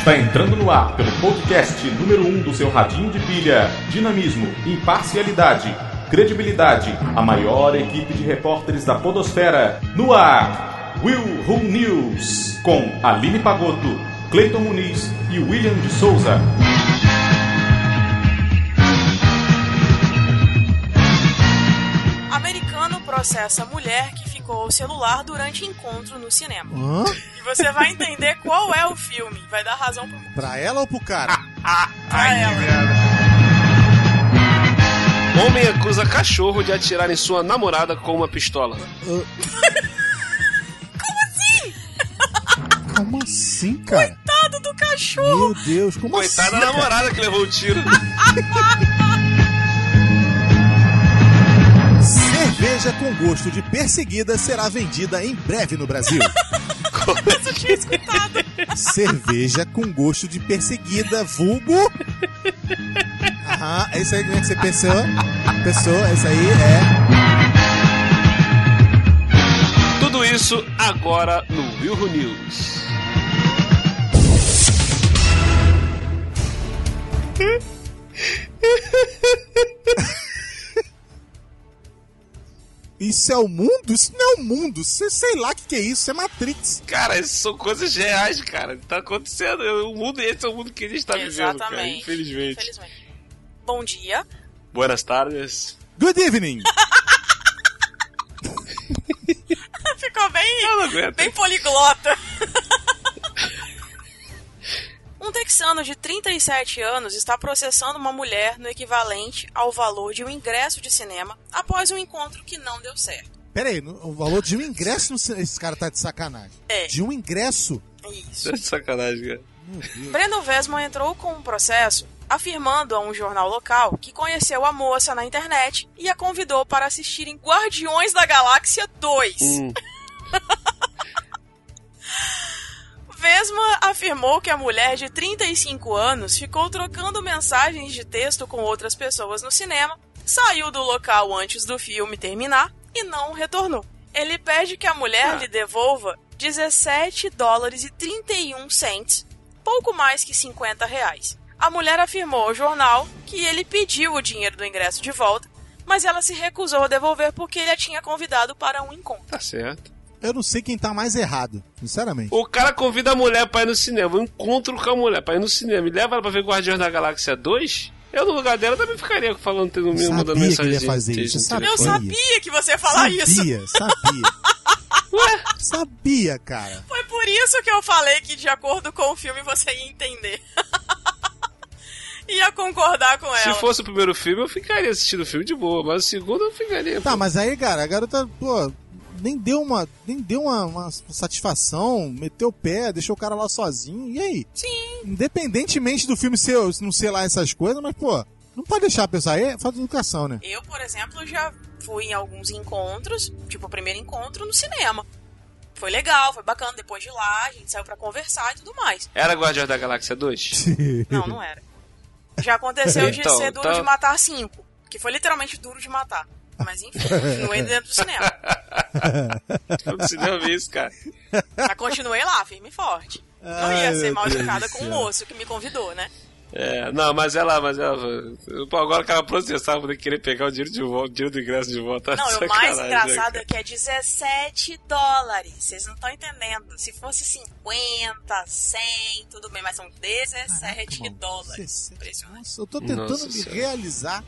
Está entrando no ar pelo podcast número 1 um do seu radinho de pilha. Dinamismo, imparcialidade, credibilidade. A maior equipe de repórteres da podosfera. No ar, Will Who News. Com Aline Pagotto, Cleiton Muniz e William de Souza. Americano processa mulher que ficou ao celular durante encontro no cinema. Hã? E você vai entender qual é o filme. Vai dar razão pro Pra ela ou pro cara? pra ela. Homem acusa cachorro de atirar em sua namorada com uma pistola. Como assim, cara? Coitado do cachorro. Meu Deus, como Coitada assim? da cara? namorada que levou o tiro. Cerveja com gosto de perseguida será vendida em breve no Brasil. Eu tinha escutado. Cerveja com gosto de perseguida, vulgo. Aham, é isso aí né, que você pensou. Pensou, é isso aí, é. Tudo isso agora no Wilho News. Isso é o mundo? Isso não é o mundo. Sei, sei lá o que, que é isso. Isso é Matrix. Cara, isso são coisas reais, cara. Tá acontecendo. O mundo, esse é o mundo que a gente tá vivendo, cara. Exatamente. Infelizmente. Infelizmente. Bom dia. Buenas tardes. Good evening. Ficou bem, Eu não aguento. bem poliglota. Um texano de 37 anos está processando uma mulher no equivalente ao valor de um ingresso de cinema após um encontro que não deu certo. Pera aí, no- o valor de um ingresso no cinema. Esse cara tá de sacanagem. É. De um ingresso? Isso. Tá de sacanagem, cara. Breno Vesman entrou com um processo afirmando a um jornal local que conheceu a moça na internet e a convidou para assistir em Guardiões da Galáxia 2. Hum. Vesma afirmou que a mulher de 35 anos ficou trocando mensagens de texto com outras pessoas no cinema, saiu do local antes do filme terminar e não retornou. Ele pede que a mulher Ah. lhe devolva 17 dólares e 31 cents, pouco mais que 50 reais. A mulher afirmou ao jornal que ele pediu o dinheiro do ingresso de volta, mas ela se recusou a devolver porque ele a tinha convidado para um encontro. Tá certo. Eu não sei quem tá mais errado, sinceramente. O cara convida a mulher pra ir no cinema. Eu encontro com a mulher pra ir no cinema e leva ela pra ver Guardiões da Galáxia 2. Eu, no lugar dela, também ficaria falando, tendo Sabia mandando que ele mensagem. ia fazer isso, no sabe? Eu Sabia. sabia que você ia falar isso. sabia, sabia. Ué, Sabia, cara. Foi por isso que eu falei que, de acordo com o filme, você ia entender. ia concordar com se ela. fosse o primeiro filme, eu ficaria assistindo o filme de boa. Mas o segundo, eu ficaria. Tá, mas aí, cara, a garota, pô, nem deu uma, nem deu uma, uma satisfação, meteu o pé, deixou o cara lá sozinho. E aí? Sim. Independentemente do filme ser, não ser lá essas coisas, mas, pô, não pode deixar a pessoa aí, é falta de educação, né? Eu, por exemplo, já fui em alguns encontros, tipo o primeiro encontro no cinema. Foi legal, foi bacana. Depois de lá, a gente saiu pra conversar e tudo mais. Era Guardiões da Galáxia 2? Não, não era. Já aconteceu de Então, ser duro então- de matar cinco. Que foi literalmente duro de matar. Mas enfim, continuei dentro do cinema. Eu não ouvir isso, cara. Mas continuei lá, firme e forte. Não Ai, ia ser meu mal educada com o céu. moço que me convidou, né? É, não, mas ela, mas ela. Pô, agora que ela processar, vou ter que querer pegar o dinheiro de volta, o dinheiro do ingresso de volta. Não, e o mais né, engraçado cara? é que é 17 dólares. Vocês não estão entendendo. Se fosse 50, 100, tudo bem, mas são 17 Mano, dólares. 17. Impressionante. Eu tô tentando Nossa me Senhora. realizar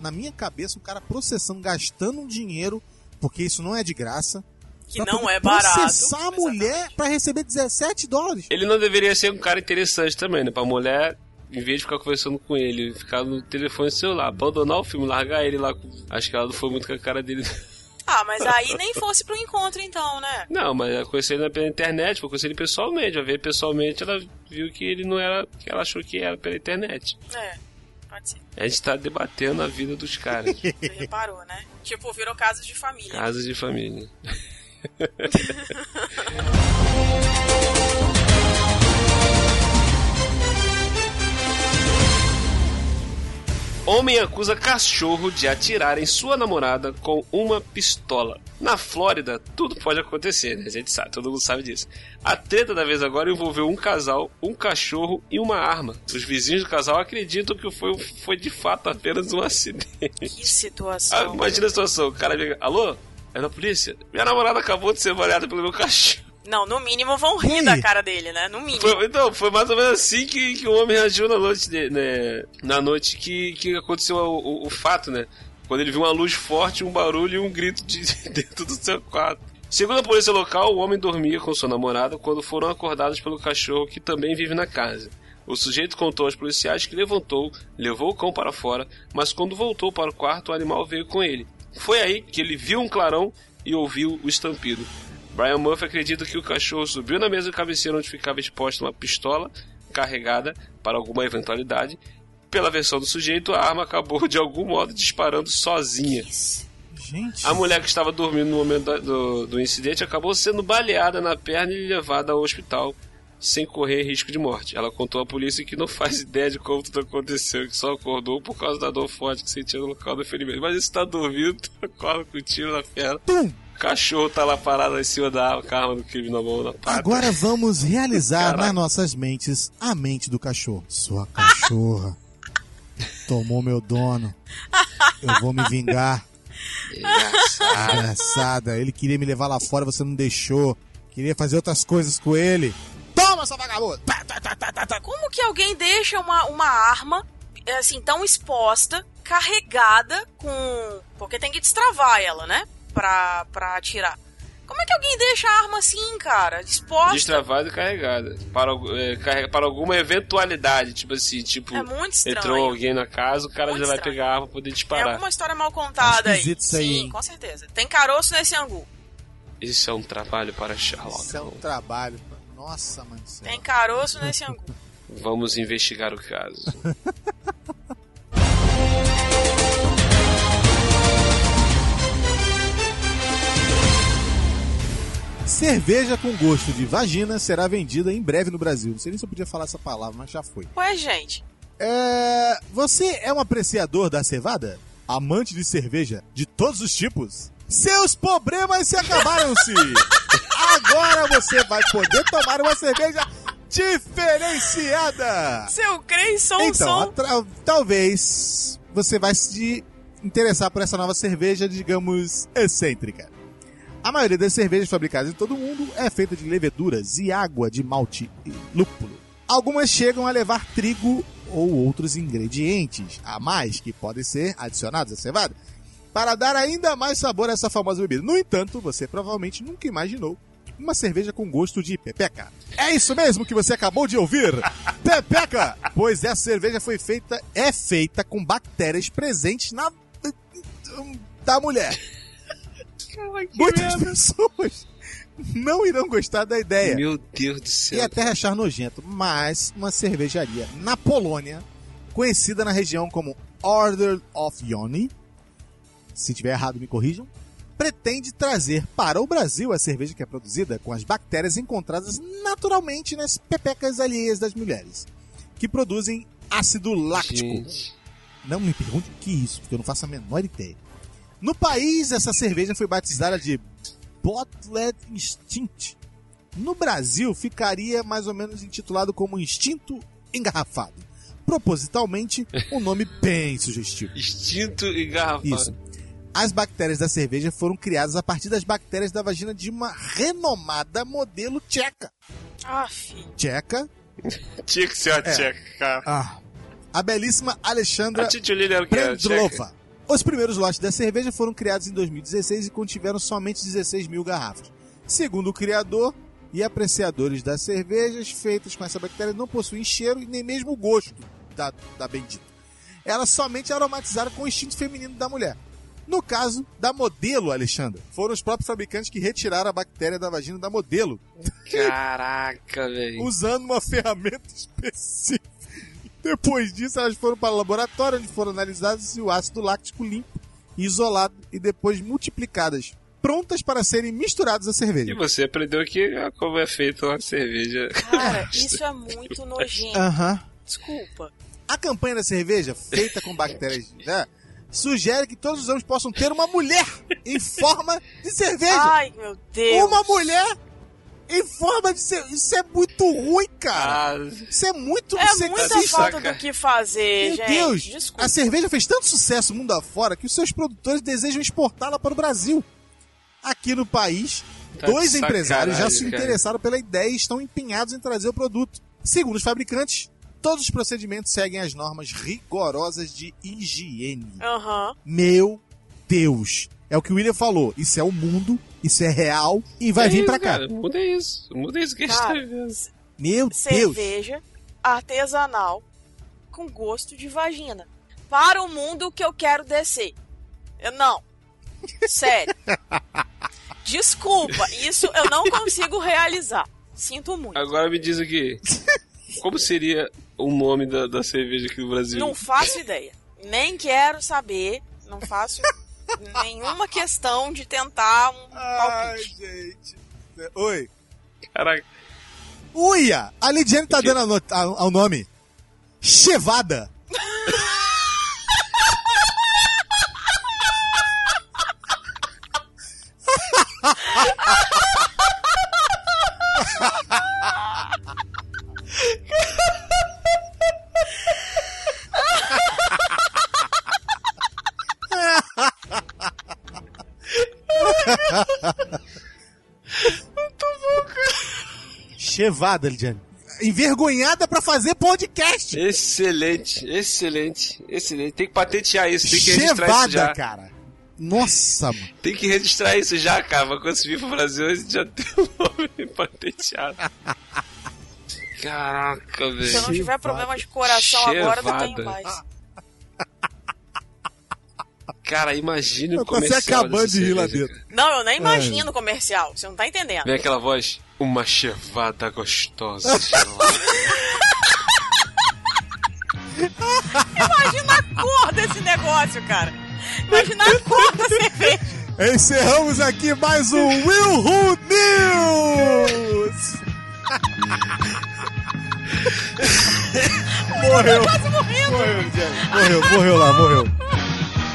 na minha cabeça um cara processando, gastando um dinheiro, porque isso não é de graça. Que pra não poder é barato. Processar a mulher pra receber 17 dólares. Ele não deveria ser um cara interessante também, né? Pra mulher, em vez de ficar conversando com ele, ficar no telefone celular, abandonar o filme, largar ele lá. Acho que ela não foi muito com a cara dele. Ah, mas aí nem fosse pro encontro então, né? Não, mas ela conheceu ele pela internet, foi conhecer ele pessoalmente. Ao ver pessoalmente, ela viu que ele não era o que ela achou que era pela internet. É, pode ser. A gente tá debatendo a vida dos caras. Você reparou, né? Tipo, virou casos de família. Casas de família. Homem acusa cachorro de atirar em sua namorada com uma pistola. Na Flórida, tudo pode acontecer, né? A gente sabe, todo mundo sabe disso. A treta da vez agora envolveu um casal, um cachorro e uma arma. Os vizinhos do casal acreditam que foi, foi de fato apenas um acidente. Que situação. Ah, imagina a situação, o cara liga, alô? É da polícia? Minha namorada acabou de ser baleada pelo meu cachorro. Não, no mínimo vão rir Ui. da cara dele, né? No mínimo. Foi, então, foi mais ou menos assim que, que o homem reagiu na noite, de- né, na noite que, que aconteceu o, o- o fato, né? Quando ele viu uma luz forte, um barulho e um grito de, dentro do seu quarto. Segundo a polícia local, o homem dormia com sua namorada quando foram acordados pelo cachorro que também vive na casa. O sujeito contou aos policiais que levantou, levou o cão para fora, mas quando voltou para o quarto, o animal veio com ele. Foi aí que ele viu um clarão e ouviu o estampido. Brian Murphy acredita que o cachorro subiu na mesa de cabeceira onde ficava exposta uma pistola carregada para alguma eventualidade. Pela versão do sujeito, a arma acabou de algum modo disparando sozinha. Gente. A mulher que estava dormindo no momento da- do, do incidente acabou sendo baleada na perna e levada ao hospital sem correr risco de morte. Ela contou à polícia que não faz ideia de como tudo aconteceu, que só acordou por causa da dor forte que sentia no local do ferimento. Mas isso tá dormindo, acorda com um tiro na perna. Tum! O cachorro tá lá parado em cima da arma, do crime na mão, na pata. Agora vamos realizar Caraca. nas nossas mentes a mente do cachorro. Sua cachorra tomou meu dono. Eu vou me vingar. Engraçada. Ele queria me levar lá fora, você não deixou. Queria fazer outras coisas com ele. Toma, sua vagabunda! Tá, tá, tá. Como que alguém deixa uma, uma arma, assim, tão exposta, carregada com. Porque tem que destravar ela, né? Pra, pra atirar. Como é que alguém deixa a arma assim, cara? Exposta? Destravada e carregada. Para, é, carrega- para alguma eventualidade, tipo assim, tipo, É muito estranho. entrou alguém na casa, o cara Muito já vai estranho. pegar a arma pra poder Tem disparar. alguma história mal contada aí. Esquisito isso aí, Sim, hein? com certeza. Tem caroço nesse angu. Isso é um trabalho para Sherlock. Isso é um trabalho. Nossa, céu. Tem caroço nesse angu. Vamos investigar o caso. Cerveja com gosto de vagina será vendida em breve no Brasil. Não sei nem se eu podia falar essa palavra, mas já foi. Ué, gente. É... Você é um apreciador da cevada? Amante de cerveja de todos os tipos? Seus problemas se acabaram-se! Agora você vai poder tomar uma cerveja diferenciada! Seu Creyson Então, som. talvez você vai se interessar por essa nova cerveja, digamos, excêntrica. A maioria das cervejas fabricadas em todo o mundo é feita de leveduras e água de malte e lúpulo. Algumas chegam a levar trigo ou outros ingredientes a mais que podem ser adicionados à cevada para dar ainda mais sabor a essa famosa bebida. No entanto, você provavelmente nunca imaginou uma cerveja com gosto de pepeca. É isso mesmo que você acabou de ouvir. Pepeca! Pois essa cerveja foi feita, é feita com bactérias presentes na da mulher. Muitas pessoas não irão gostar da ideia Meu Deus do e céu. até achar nojento, mas uma cervejaria na Polônia, conhecida na região como Order of Yoni, se tiver errado me corrijam, pretende trazer para o Brasil a cerveja que é produzida com as bactérias encontradas naturalmente nas pepecas alheias das mulheres, que produzem ácido láctico. Gente, Não me pergunte o que é isso, porque eu não faço a menor ideia. No país, essa cerveja foi batizada de Bottled Instinct. No Brasil, ficaria mais ou menos intitulado como Instinto Engarrafado. Propositalmente, um nome bem sugestivo. Extinto e garrafa. Isso. As bactérias da cerveja foram criadas a partir das bactérias da vagina de uma renomada modelo tcheca. Aff. Tcheca, Tinha que ser uma É. tcheca, cara. ah, a belíssima Alexandra A Os primeiros lotes da cerveja foram criados em 2016 e contiveram somente 16 mil garrafas. Segundo o criador e apreciadores das cervejas feitas com essa bactéria não possuem cheiro e nem mesmo gosto da, da bendita. Elas somente aromatizaram com o instinto feminino da mulher. No caso da modelo Alexandra, foram os próprios fabricantes que retiraram a bactéria da vagina da modelo, Caraca, velho. usando uma ferramenta específica. Depois disso, elas foram para o laboratório, onde foram analisadas e o ácido láctico limpo, isolado e depois multiplicadas, prontas para serem misturadas à E cerveja. você aprendeu aqui ah, como é feita uma cerveja. Cara, isso é muito nojento. Aham. Desculpa. A campanha da cerveja, feita com bactérias, né, sugere que todos os homens possam ter uma mulher em forma de cerveja. Ai, meu Deus. Uma mulher em forma de cerveja. Isso é muito ruim, cara. Ah, Isso é muito É muita sexista. falta saca. do que fazer, Meu gente. Deus, Desculpa. a cerveja fez tanto sucesso mundo afora que os seus produtores desejam exportá-la para o Brasil. Aqui no país, Tá dois empresários já se cara. interessaram pela ideia e estão empenhados em trazer o produto. Segundo os fabricantes, todos os procedimentos seguem as normas rigorosas de higiene. Aham. Meu Deus! É o que o William falou. Isso é o mundo, isso é real e vai é vir pra cá. Cara, muda isso. Muda isso que a gente Cara, tá vivendo. Meu Deus! Cerveja artesanal com gosto de vagina. Para o mundo que eu quero descer. Eu não. Sério. Desculpa, isso eu não consigo realizar. Sinto muito. Agora me diz aqui. Como seria o nome da, da cerveja aqui no Brasil? Não faço ideia. Nem quero saber. Não faço nenhuma questão de tentar um Ai, palpite. gente. Oi. Caraca. Uia! A Lidiane tá dando ao nome. Chevada. Chevada, Lidiane. Envergonhada pra fazer podcast. Excelente, excelente, excelente. Tem que patentear isso, tem que registrar isso Chevada, já. cara. Nossa, mano. Tem que registrar isso já, cara. Mas quando você vir pro Brasil, a gente já tem o nome patenteado. Caraca, Se eu velho. não tiver problema de coração agora, não tenho Chevada. mais. Cara, imagine o comercial acabando dessa de rir lá dentro. Não, eu nem imagino o comercial. Você não tá entendendo. Vem aquela voz. Uma chevada gostosa. Imagina a cor desse negócio, cara. Imagina a cor da cerveja. Encerramos aqui mais um Will Who News! morreu. Morreu. Morreu, morreu lá, morreu.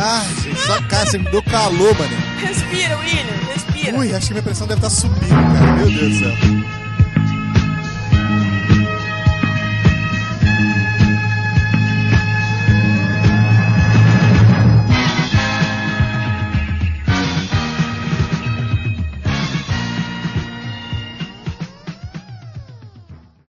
Ah, gente, só você me deu calor, mano. Respira, William, respira. Ui, acho que minha pressão deve estar subindo, cara. Meu Deus do céu.